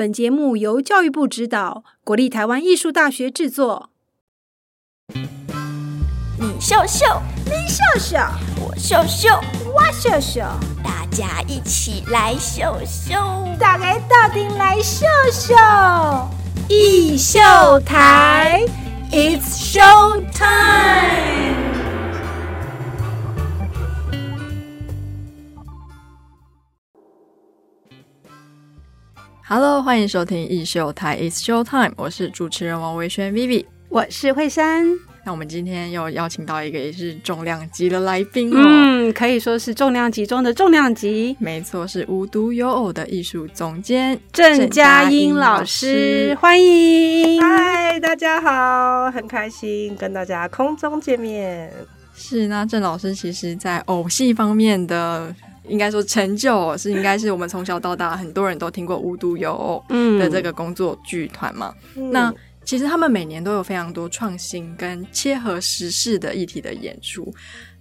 本节目由教育部指导，国立台湾艺术大学制作。你秀秀，你秀秀，我秀秀，我秀秀，大家一起来秀秀，大家到底来秀秀，艺秀台，It's show time。Hello，欢迎收听艺秀台 It's Show Time，我是主持人王维轩 Vivi，我是惠珊。那我们今天又邀请到一个也是重量级的来宾哦，嗯，可以说是重量级中的重量级。没错，是无独有偶的艺术总监郑佳音老师，欢迎。嗨，大家好，很开心跟大家空中见面。是，那郑老师其实在偶戏方面的。应该说成就是应该是我们从小到大很多人都听过无独有偶的这个工作剧团嘛。那其实他们每年都有非常多创新跟切合时事的议题的演出。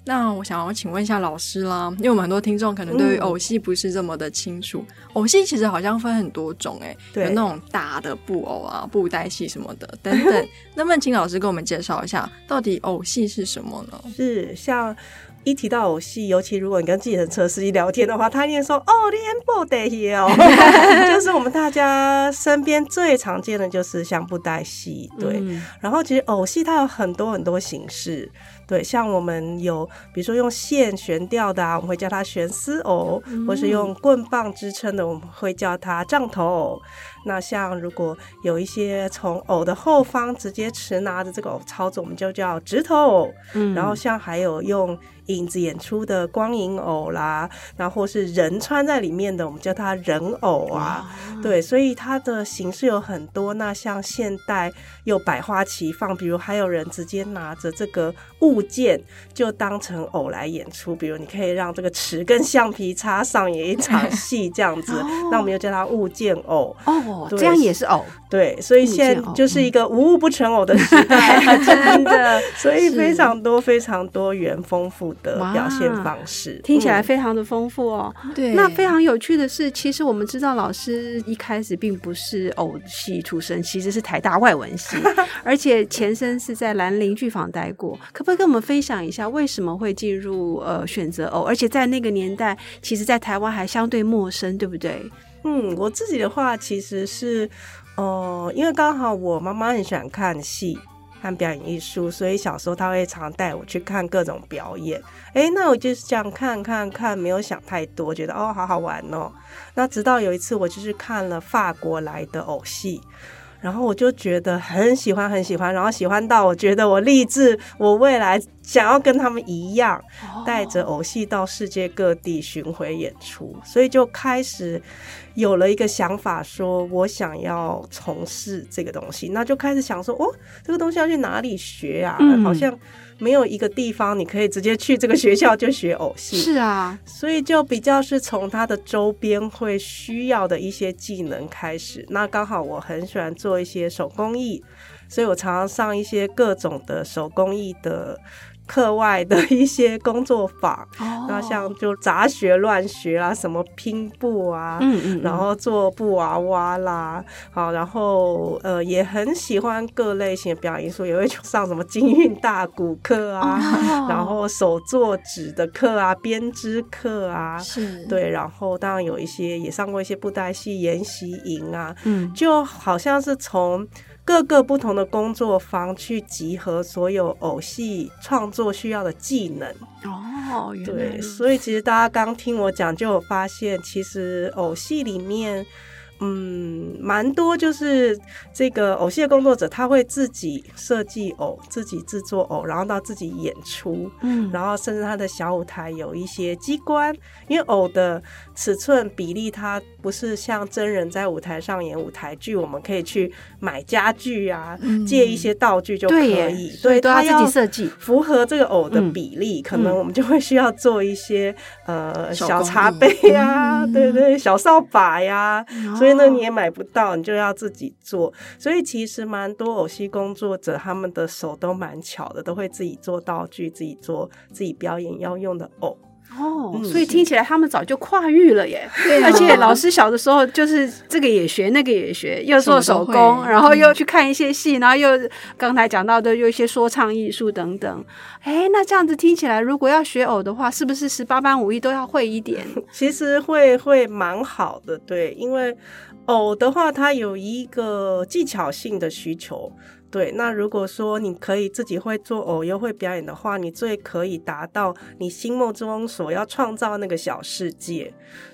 那我想要请问一下老师啦，因为我们很多听众可能对于偶戏不是这么的清楚。偶戏其实好像分很多种，哎，有那种大的布偶啊、布袋戏什么的等等。能不能请老师给我们介绍一下，到底偶戏是什么呢？是像。一提到偶戏，尤其如果你跟计程车司机聊天的话，他一定说：“哦，连布袋戏哦，就是我们大家身边最常见的就是像布袋戏。”对，然后其实偶戏它有很多很多形式。对，像我们有，比如说用线悬吊的，我们会叫它悬丝偶；或是用棍棒支撑的，我们会叫它杖头偶。那像如果有一些从偶的后方直接持拿着这个偶操作，我们就叫直头偶。嗯，然后像还有用影子演出的光影偶啦，然后或是人穿在里面的，我们叫它人偶啊。对，所以它的形式有很多。那像现代又百花齐放，比如还有人直接拿着这个物。物件就当成偶来演出，比如你可以让这个尺跟橡皮擦上演一场戏这样子，那我们又叫它物件偶哦，这样也是偶。对，所以现在就是一个无物不成偶的时代，真的，所以非常多非常多元丰富的表现方式，听起来非常的丰富哦。对，那非常有趣的是，其实我们知道老师一开始并不是偶戏出身，其实是台大外文系，而且前身是在兰陵剧坊待过，可不可以跟我们分享一下为什么会进入呃选择偶，而且在那个年代，其实，在台湾还相对陌生，对不对？嗯，我自己的话其实是，呃，因为刚好我妈妈很喜欢看戏看表演艺术，所以小时候她会常带我去看各种表演。哎，那我就是这样看看看，没有想太多，觉得哦，好好玩哦。那直到有一次，我就是看了法国来的偶戏。然后我就觉得很喜欢，很喜欢，然后喜欢到我觉得我立志，我未来想要跟他们一样，带着偶戏到世界各地巡回演出，所以就开始有了一个想法，说我想要从事这个东西，那就开始想说，哦，这个东西要去哪里学啊？好像。没有一个地方你可以直接去这个学校就学偶戏，是啊，所以就比较是从它的周边会需要的一些技能开始。那刚好我很喜欢做一些手工艺，所以我常常上一些各种的手工艺的。课外的一些工作坊，那像就杂学乱学啦，什么拼布啊，嗯嗯，然后做布娃娃啦，好，然后呃也很喜欢各类型的表演艺术，也会上什么金韵大鼓课啊，然后手作纸的课啊，编织课啊，是。对，然后当然有一些也上过一些布袋戏研习营啊，嗯，就好像是从。各个不同的工作坊去集合所有偶戏创作需要的技能哦，对，所以其实大家刚听我讲，就有发现，其实偶戏里面。嗯，蛮多就是这个偶戏的工作者，他会自己设计偶，自己制作偶，然后到自己演出，嗯，然后甚至他的小舞台有一些机关，因为偶的尺寸比例，它不是像真人在舞台上演舞台剧，我们可以去买家具啊，借一些道具就可以，所以都要自己设计，符合这个偶的比例，可能我们就会需要做一些呃小茶杯呀，对对，小扫把呀，所以。那你也买不到，你就要自己做。所以其实蛮多偶戏工作者，他们的手都蛮巧的，都会自己做道具，自己做自己表演要用的偶。哦，嗯所以听起来他们早就跨域了耶。对啊而且老师小的时候就是这个也学，那个也学，又做手工，然后又去看一些戏，然后又刚才讲到的又一些说唱艺术等等。哎，那这样子听起来，如果要学偶的话，是不是十八般武艺都要会一点？其实会会蛮好的，对，因为偶的话，它有一个技巧性的需求。对，那如果说你可以自己会做偶，又会表演的话，你最可以达到你心目中所要创造那个小世界。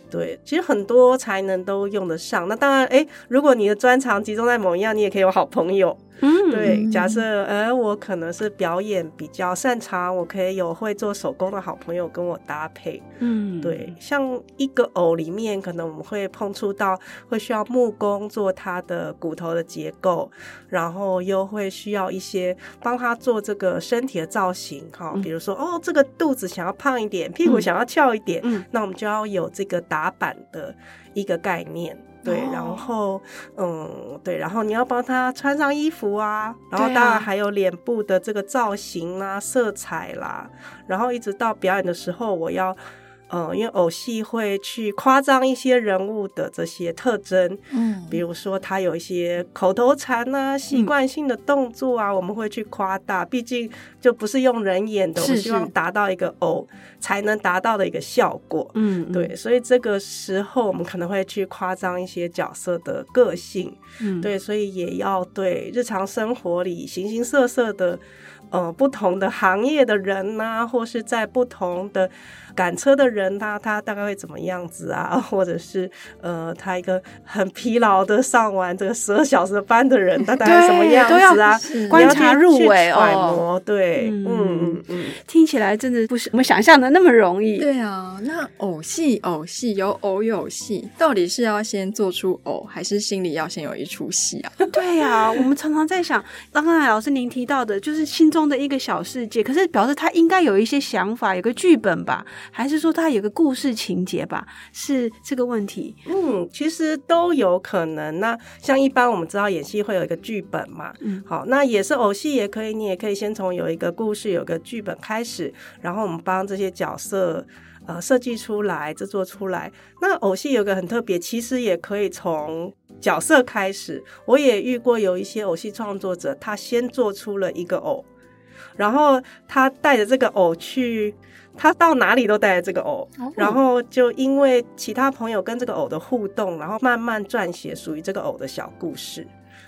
对，其实很多才能都用得上。那当然，哎，如果你的专长集中在某一样，你也可以有好朋友。嗯，对，假设呃，我可能是表演比较擅长，我可以有会做手工的好朋友跟我搭配。嗯，对，像一个偶里面，可能我们会碰触到会需要木工做它的骨头的结构，然后又会需要一些帮他做这个身体的造型哈，比如说哦，这个肚子想要胖一点，屁股嗯想要翘一点，嗯那我们就要有这个打板的一个概念。对，哦然后嗯，对，然后你要帮他穿上衣服啊，然后当然还有脸部的这个造型啦、色彩啦，然后一直到表演的时候，我要。呃，因为偶戏会去夸张一些人物的这些特征，嗯比如说他有一些口头禅啊、习惯性的动作啊，我们会去夸大。毕竟就不是用人演的，我们是希望达到一个偶才能达到的一个效果。嗯，嗯，对，所以这个时候我们可能会去夸张一些角色的个性，嗯，对，所以也要对日常生活里形形色色的呃不同的行业的人呐、或是在不同的赶车的人他、他大概会怎么样子啊？或者是呃，他一个很疲劳的上完这个十二小时的班的人，他大概什么样子啊？观察入去微揣哦摩，对，嗯嗯嗯嗯。听起来真的不是我们想象的那么容易。对啊，那偶戏偶戏有偶有戏，到底是要先做出偶，还是心里要先有一出戏啊？对呀、我们常常在想，刚刚老师您提到的，就是心中的一个小世界，可是表示他应该有一些想法，有个剧本吧，还是说他有个故事情节吧？是这个问题。嗯，其实都有可能。那像一般我们知道演戏会有一个剧本嘛，嗯好，那也是偶戏也可以，你也可以先从有一个故事、有个剧本开始，然后我们帮这些角色。呃，设计出来，制作出来。那偶戏有个很特别，其实也可以从角色开始。我也遇过有一些偶戏创作者，他先做出了一个偶，然后他带着这个偶去，他到哪里都带着这个偶，然后就因为其他朋友跟这个偶的互动，然后慢慢撰写属于这个偶的小故事。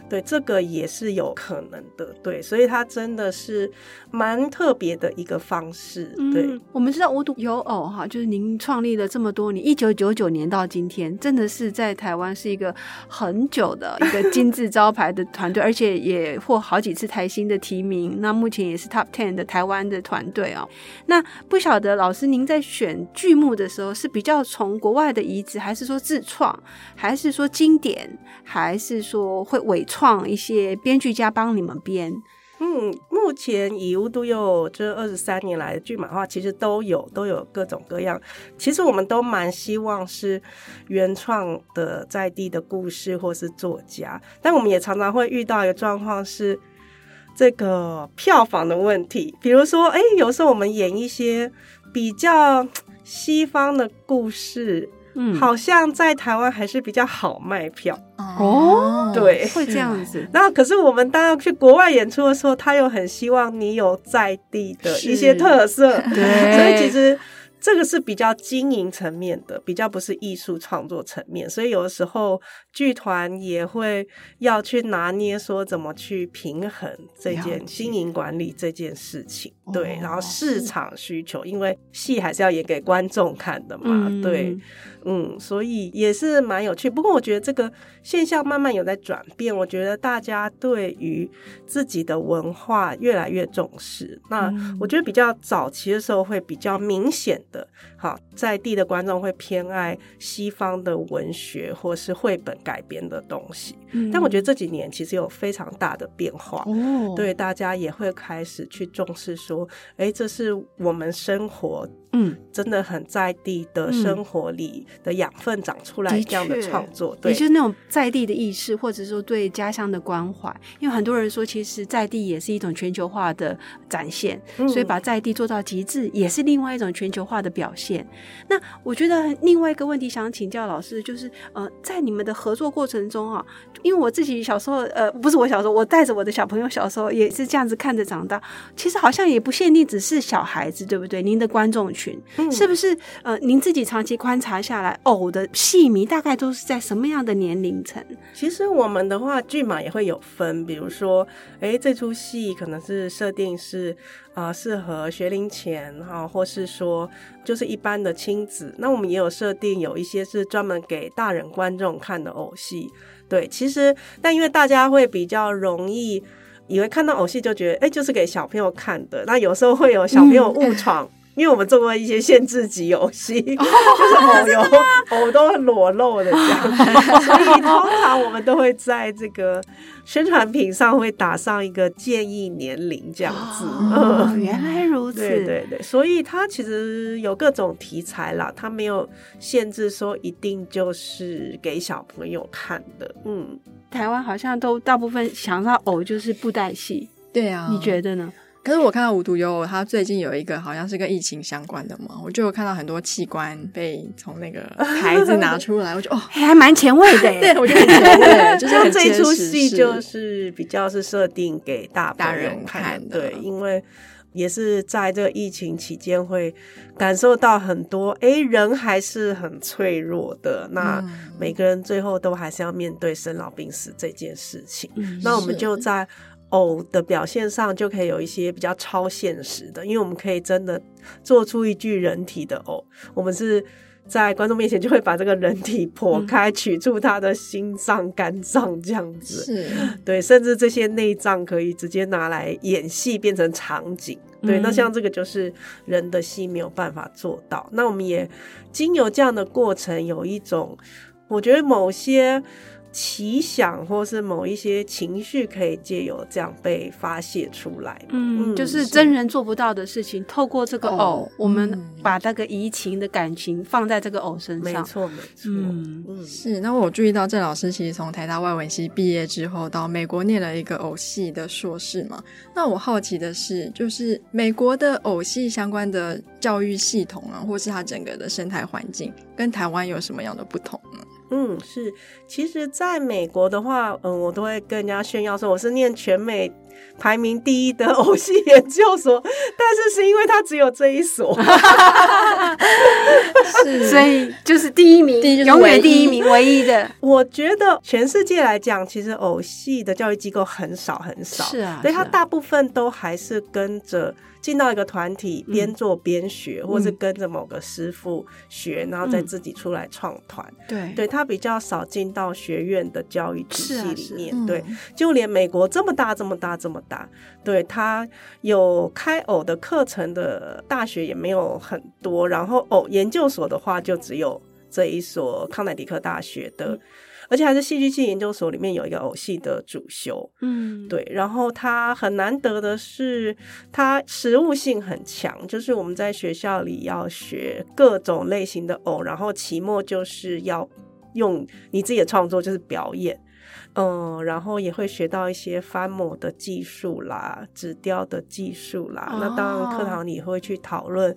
对，这个也是有可能的。对，所以它真的是蛮特别的一个方式。对，我们知道无独有偶哈，就是您创立了这么多年，一九九九年到今天，真的是在台湾是一个很久的一个金字招牌的团队，而且也获好几次台新的提名。那目前也是 Top Ten 的台湾的团队哦。那不晓得老师您在选剧目的时候，是比较从国外的移植，还是说自创，还是说经典，还是说会伪一些编剧家帮你们编？嗯，目前以无独有这二十三年来的剧码化，其实都有都有各种各样。其实我们都蛮希望是原创的在地的故事或是作家，但我们也常常会遇到一个状况是这个票房的问题。比如说，哎，有时候我们演一些比较西方的故事，嗯，好像在台湾还是比较好卖票。哦对。会这样子。那可是我们当要去国外演出的时候，他又很希望你有在地的一些特色，对。所以其实这个是比较经营层面的，比较不是艺术创作层面，所以有的时候剧团也会要去拿捏说怎么去平衡这件经营管理这件事情，对，哦然后市场需求，因为戏还是要演给观众看的嘛，嗯对，嗯，所以也是蛮有趣。不过我觉得这个现象慢慢有在转变，我觉得大家对于自己的文化越来越重视。那嗯我觉得比较早期的时候会比较明显的，好在地的观众会偏爱西方的文学或是绘本改编的东西。嗯但我觉得这几年其实有非常大的变化。哦，对，大家也会开始去重视说，哎，这是我们生活嗯，真的很在地的生活里的养分长出来这样的创作，也对，就是那种在地的意识，或者说对家乡的关怀。因为很多人说，其实在地也是一种全球化的展现，嗯所以把在地做到极致，也是另外一种全球化的表现。那我觉得另外一个问题想请教老师，就是呃，在你们的合作过程中啊，因为我自己小时候，呃，不是我小时候，我带着我的小朋友小时候也是这样子看着长大。其实好像也不限定只是小孩子，对不对？您的观众群、嗯是不是？呃，您自己长期观察下来，偶的戏迷大概都是在什么样的年龄层？其实我们的话，剧码也会有分，比如说，哎，这出戏可能是设定是啊、呃适合学龄前哈、或是说就是一般的亲子。那我们也有设定有一些是专门给大人观众看的偶戏。对，其实但因为大家会比较容易以为看到偶戏就觉得，哎，就是给小朋友看的。那有时候会有小朋友误闯。因为我们做过一些限制级游戏，就是偶有偶都很裸露的这样，所以通常我们都会在这个宣传品上会打上一个建议年龄这样子。哦，嗯，原来如此。对对对，所以它其实有各种题材啦，它没有限制说一定就是给小朋友看的。嗯，台湾好像都大部分想到偶就是布袋戏，对啊，你觉得呢？可是我看到无独有偶，它最近有一个好像是跟疫情相关的嘛，我就有看到很多器官被从那个 台子拿出来，我就哦，哎还蛮前卫的耶。对我觉得很前卫，就是很这一出戏就是比较是设定给大大人看看的对，因为也是在这个疫情期间会感受到很多，哎，人还是很脆弱的。那嗯每个人最后都还是要面对生老病死这件事情。嗯那我们就在偶的表现上就可以有一些比较超现实的，因为我们可以真的做出一具人体的偶，我们是。在观众面前就会把这个人体剖开，取出他的心脏、肝脏这样子。是对，甚至这些内脏可以直接拿来演戏，变成场景。对，嗯那像这个就是人的戏没有办法做到。那我们也经由这样的过程，有一种我觉得某些奇想或是某一些情绪，可以借由这样被发泄出来。嗯，就是是真人做不到的事情，透过这个偶偶，我们嗯把那个移情的感情放在这个偶身上。没错，没错。嗯嗯是。那我注意到郑老师其实从台大外文系毕业之后，到美国念了一个偶戏的硕士嘛。那我好奇的是，就是美国的偶戏相关的教育系统啊，或是它整个的生态环境，跟台湾有什么样的不同呢？嗯，是。其实，在美国的话，嗯，我都会跟人家炫耀说我是念全美排名第一的偶戏研究所，但是是因为它只有这一所。是。所以就是第一名，第一永远第一名，唯一的。我觉得全世界来讲，其实偶戏的教育机构很少很少，是啊所以它是啊大部分都还是跟着进到一个团体，嗯边做边学，或是跟着某个师傅学，然后再嗯自己出来创团。对。对，它比较少进到学院的教育体系里面。嗯。对，就连美国这么大、这么大、这么大，对他有开偶的课程的大学也没有很多，然后偶研究所的话，就只有这一所康乃狄克大学的。嗯而且还是戏剧系研究所里面有一个偶戏的主修，嗯，对，然后他很难得的是，他实务性很强，就是我们在学校里要学各种类型的偶，然后期末就是要用你自己的创作，就是表演。嗯，然后也会学到一些翻模的技术啦、纸雕的技术啦。那当然，课哦堂里会去讨论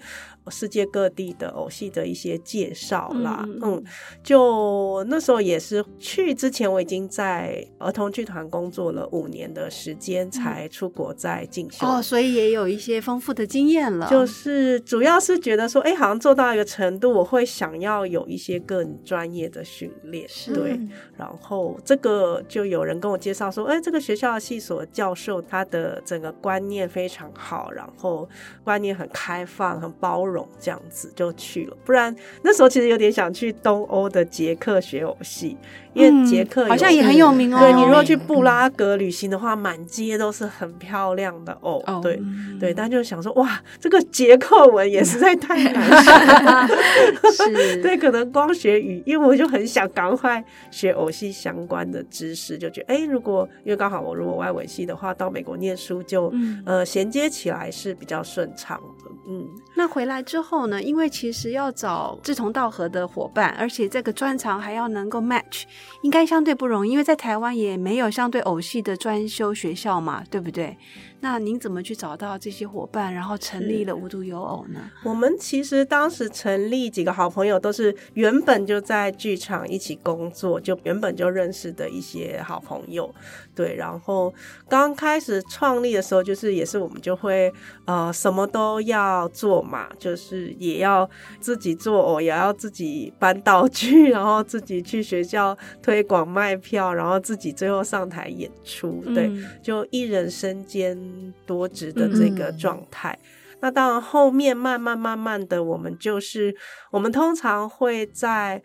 世界各地的偶戏的一些介绍啦。嗯嗯嗯，就那时候也是去之前，我已经在儿童剧团工作了五年的时间，才出国再进修。哦，所以也有一些丰富的经验了。就是主要是觉得说，哎、好像做到一个程度，我会想要有一些更专业的训练，对。然后这个就有人跟我介绍说，哎、这个学校的系所教授他的整个观念非常好，然后观念很开放、很包容，这样子就去了。不然那时候其实有点想去东欧的捷克学偶戏，因为捷克、嗯好像也很有名哦。对你如果去布拉格旅行的话，满街都是很漂亮的偶，哦对。嗯对，但就想说，哇，这个捷克文也实在太难学了。是，对，可能光学语，因为我就很想赶快学偶戏相关的的知识，就觉得哎，如果因为刚好我如果外文系的话，到美国念书就、嗯呃衔接起来是比较顺畅的。嗯，那回来之后呢？因为其实要找志同道合的伙伴，而且这个专长还要能够 match，应该相对不容易。因为在台湾也没有相对偶系的专修学校嘛，对不对？那您怎么去找到这些伙伴，然后成立了无独有偶呢？我们其实当时成立几个好朋友，都是原本就在剧场一起工作，就原本就认识的一些好朋友。对，然后刚开始创立的时候，就是也是我们就会呃什么都要做嘛，就是也要自己做偶，也要自己搬道具，然后自己去学校推广卖票，然后自己最后上台演出。对，嗯就一人身兼多职的这个嗯状态。那当然，后面慢慢慢慢的，我们就是我们通常会在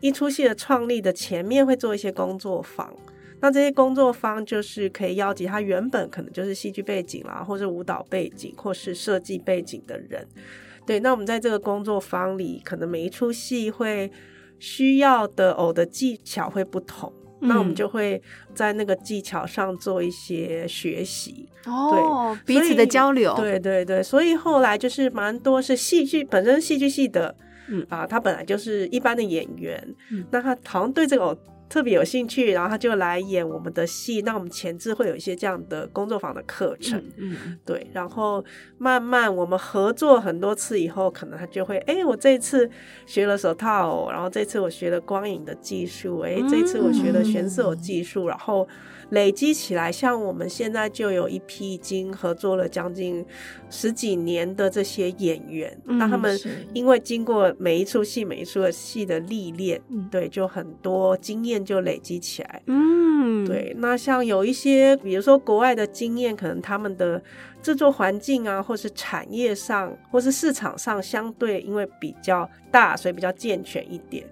一出戏的创立的前面会做一些工作坊。那这些工作坊就是可以邀集他原本可能就是戏剧背景啦，或是舞蹈背景，或是设计背景的人。对，那我们在这个工作坊里，可能每一出戏会需要的偶的技巧会不同。那我们嗯就会在那个技巧上做一些学习，哦，彼此的交流，对对对，所以后来就是蛮多是戏剧本身戏剧系的，嗯啊，他本来就是一般的演员，嗯那他好像对这个偶特别有兴趣，然后他就来演我们的戏。那我们前置会有一些这样的工作坊的课程，嗯嗯对，然后慢慢我们合作很多次以后，可能他就会，哎，我这次学了手套偶，然后这次我学了光影的技术，哎，这次我学了悬色技术，然后累积起来，像我们现在就有一批已经合作了将近十几年的这些演员，嗯那他们因为经过每一出戏每一出的戏的历练，嗯对，就很多经验就累积起来。嗯，对，那像有一些，比如说国外的经验，可能他们的制作环境啊，或是产业上，或是市场上，相对因为比较大，所以比较健全一点。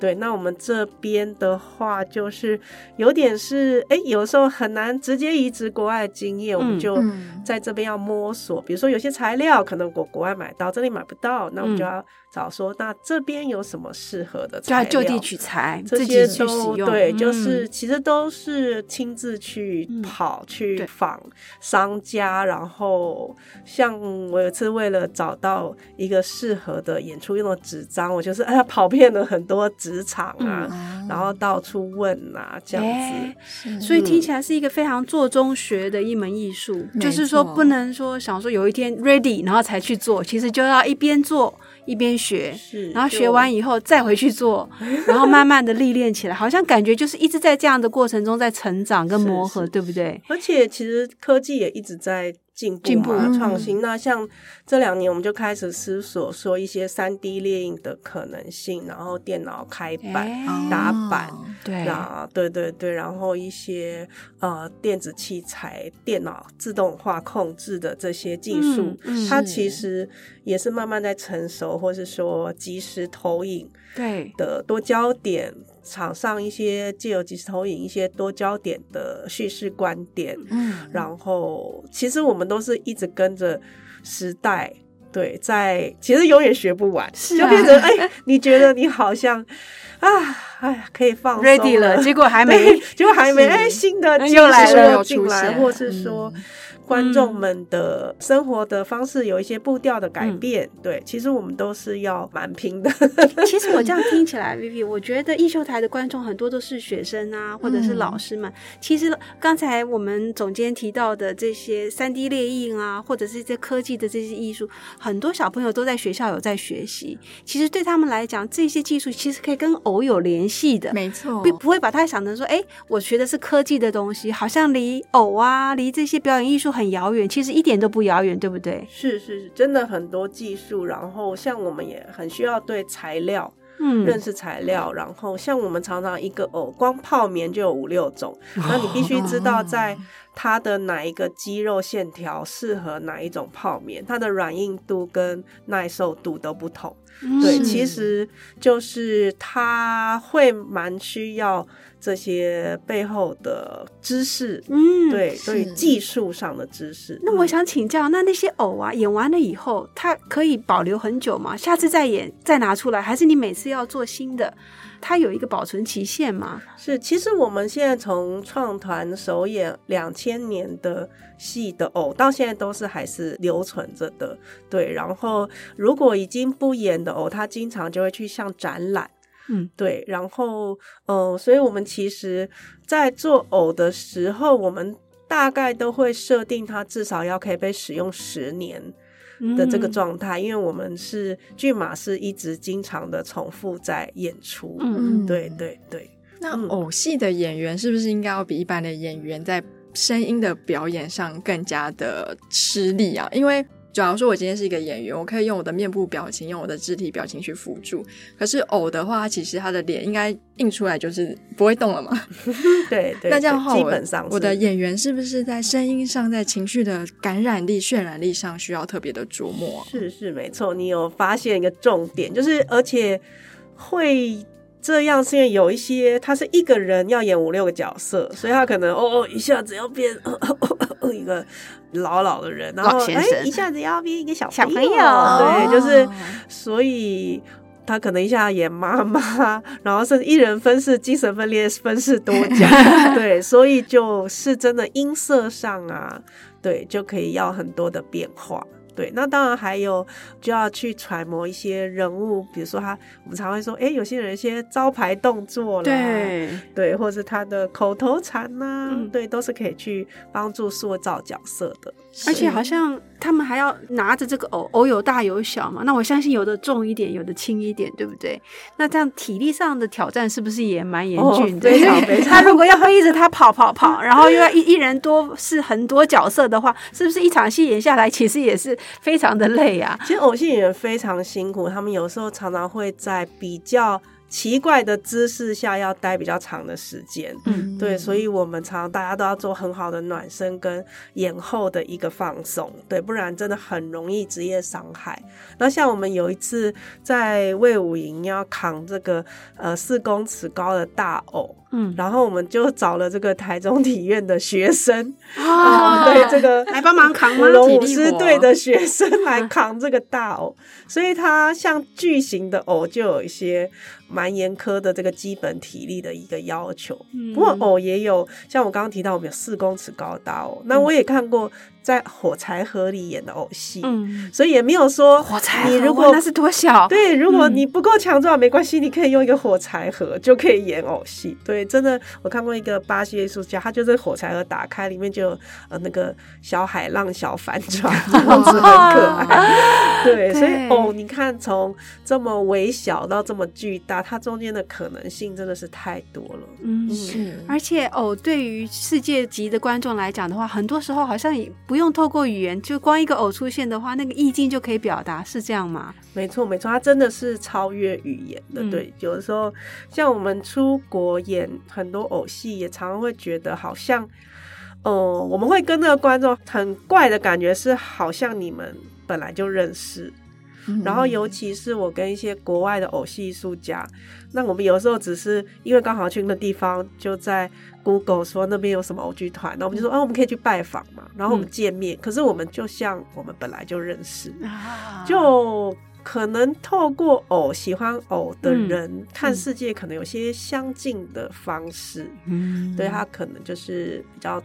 对，那我们这边的话，就是有点是，哎，有时候很难直接移植国外的经验，我们嗯就嗯在这边要摸索。比如说有些材料可能我国外买到，这里买不到，那我们就嗯要找说，那这边有什么适合的就要材料？就地取材，这些都，对，就嗯是其实都是亲自去嗯跑、去访商家，然后像我有一次为了找到一个适合的演出用的纸张，我就是哎呀跑遍了很多纸厂啊，哦然后到处问啊，这样子。所以听起来是一个非常做中学的一门艺术，就是说不能说想说有一天 ready 然后才去做，其实就要一边做一边学，是，然后学完以后再回去做，然后慢慢的历练起来，好像感觉就是一直在这样的过程中在成长跟磨合，是。对不对？而且其实科技也一直在进步嘛，嗯创新。那像这两年，我们就开始思索说一些三 D 列印的可能性，然后电脑开版。哎打板哦对，那对对对，然后一些呃电子器材、电脑自动化控制的这些技术，它其实也是慢慢在成熟，或是说即时投影对，的多焦点，场上一些借由即时投影一些多焦点的叙事观点，嗯，然后其实我们都是一直跟着时代。对，在其实永远学不完，是啊就变成哎，你觉得你好像啊，哎呀，可以放松 ready 了，结果还没，结果还没是哎，新的技又来术了又进来，现或是说嗯观众们的生活的方式有一些步调的改嗯变。对，其实我们都是要蛮拼的。其实我这样听起来，Vivi，我觉得艺秀台的观众很多都是学生啊，或者是老师们。其实刚才我们总监提到的这些三 D 列印啊，或者是这些科技的这些艺术，很多小朋友都在学校有在学习。其实对他们来讲，这些技术其实可以跟偶有联系的。没错，并不会把它想成说，哎，我学的是科技的东西，好像离偶啊，离这些表演艺术很遥远。其实一点都不遥远，对不对？是是是，真的很多技术，然后像我们也很需要对材料。嗯认识材料，然后像我们常常一个哦光泡棉就有五六种，那你必须知道在它的哪一个肌肉线条适合哪一种泡棉，它的软硬度跟耐受度都不同。对，其实就是它会蛮需要这些背后的知识，嗯，对，对于是技术上的知识。那我嗯想请教，那那些偶啊，演完了以后，它可以保留很久吗？下次再演再拿出来，还是你每次要做新的？它有一个保存期限吗？是，其实我们现在从创团首演两千年的戏的偶，到现在都是还是留存着的。对，然后如果已经不演的偶，它经常就会去像展览。嗯，对，然后嗯、呃所以我们其实，在做偶的时候，我们大概都会设定它至少要可以被使用十年的这个嗯状态，因为我们是剧码是一直经常的重复在演出。嗯对对对。那嗯偶戏的演员是不是应该要比一般的演员在声音的表演上更加的吃力啊？因为假如说我今天是一个演员，我可以用我的面部表情、用我的肢体表情去辅助。可是偶的话，其实他的脸应该印出来就是不会动了嘛。对对，那这样的话，基我本上我的演员是不是在声音上、在情绪的感染力、渲染力上需要特别的琢磨啊？是是没错，你有发现一个重点，就是而且会这样，是因为有一些他是一个人要演五六个角色，所以他可能哦哦一下子要变、哦哦一个老老的人，然后哎一下子要变一个小小朋友对，就是哦所以。他可能一下演妈妈，然后甚至一人分饰精神分裂，分饰多 角，对，所以就是真的音色上啊，对，就可以要很多的变化。对，那当然还有就要去揣摩一些人物，比如说他，我们常会说，哎，有些人一些招牌动作啦，对，对，或是他的口头禅呐、嗯对，都是可以去帮助塑造角色的。而且好像他们还要拿着这个偶，偶有大有小嘛。那我相信有的重一点，有的轻一点，对不对？那这样体力上的挑战是不是也蛮严峻的？哦非常非常他如果要一直他跑跑跑，然后又要一一人多是很多角色的话，是不是一场戏演下来，其实也是非常的累啊？其实偶戏演员非常辛苦，他们有时候常常会在比较奇怪的姿势下要待比较长的时间。嗯对，所以我们常常大家都要做很好的暖身跟延后的一个放松，对，不然真的很容易职业伤害。那像我们有一次在魏武营要扛这个呃四公尺高的大偶，嗯，然后我们就找了这个台中体院的学生，哦 对这个来帮忙扛吗？舞？龙舞狮队的学生来扛这个大偶，所以它像巨型的偶就有一些蛮严苛的这个基本体力的一个要求。嗯。不过偶也有像我刚刚提到，我们有四公尺高的大偶，那我也看过在火柴盒里演的偶戏，嗯，所以也没有说火柴盒你如果那是多小？对，如果嗯你不够强壮没关系，你可以用一个火柴盒就可以演偶戏。对，真的，我看过一个巴西艺术家，他就是火柴盒打开，里面就有呃那个小海浪、小帆船，这样子很可爱。对，所以哦，你看从这么微小到这么巨大，它中间的可能性真的是太多了。嗯。是而且哦对于世界级的观众来讲的话，很多时候好像也不用透过语言，就光一个偶出现的话，那个意境就可以表达，是这样吗？没错，没错，它真的是超越语言的。嗯对，有的时候像我们出国演很多偶戏，也常常会觉得好像，呃，我们会跟那个观众很怪的感觉是，好像你们本来就认识。然后，尤其是我跟一些国外的偶戏艺术家，那我们有时候只是因为刚好去那地方，就在 Google 说那边有什么偶剧团，那我们就说，啊，我们可以去拜访嘛。然后我们见面，可是我们就像我们本来就认识，啊就可能透过偶喜欢偶的嗯人、看世界，可能有些相近的方式。嗯对他可能就是比较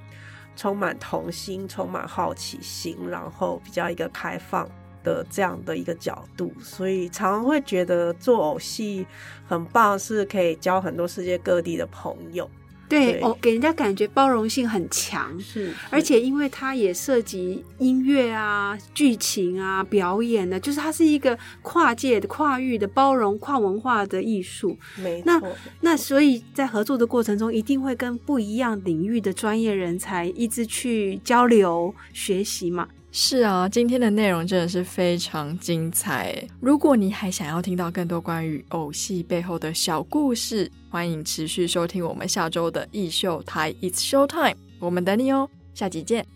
充满童心、充满好奇心，然后比较一个开放的这样的一个角度，所以常常会觉得做偶戏很棒，是可以交很多世界各地的朋友。对对偶给人家感觉包容性很强。是，而且，因为它也涉及音乐啊、剧情啊、表演呢，就是它是一个跨界的、跨域的、包容、跨文化的艺术。没那错，那所以在合作的过程中，一定会跟不一样领域的专业人才一直去交流学习嘛。是啊，今天的内容真的是非常精彩。如果你还想要听到更多关于偶戏背后的小故事，欢迎持续收听我们下周的艺秀台 It's Show Time，我们等你哦，下集见。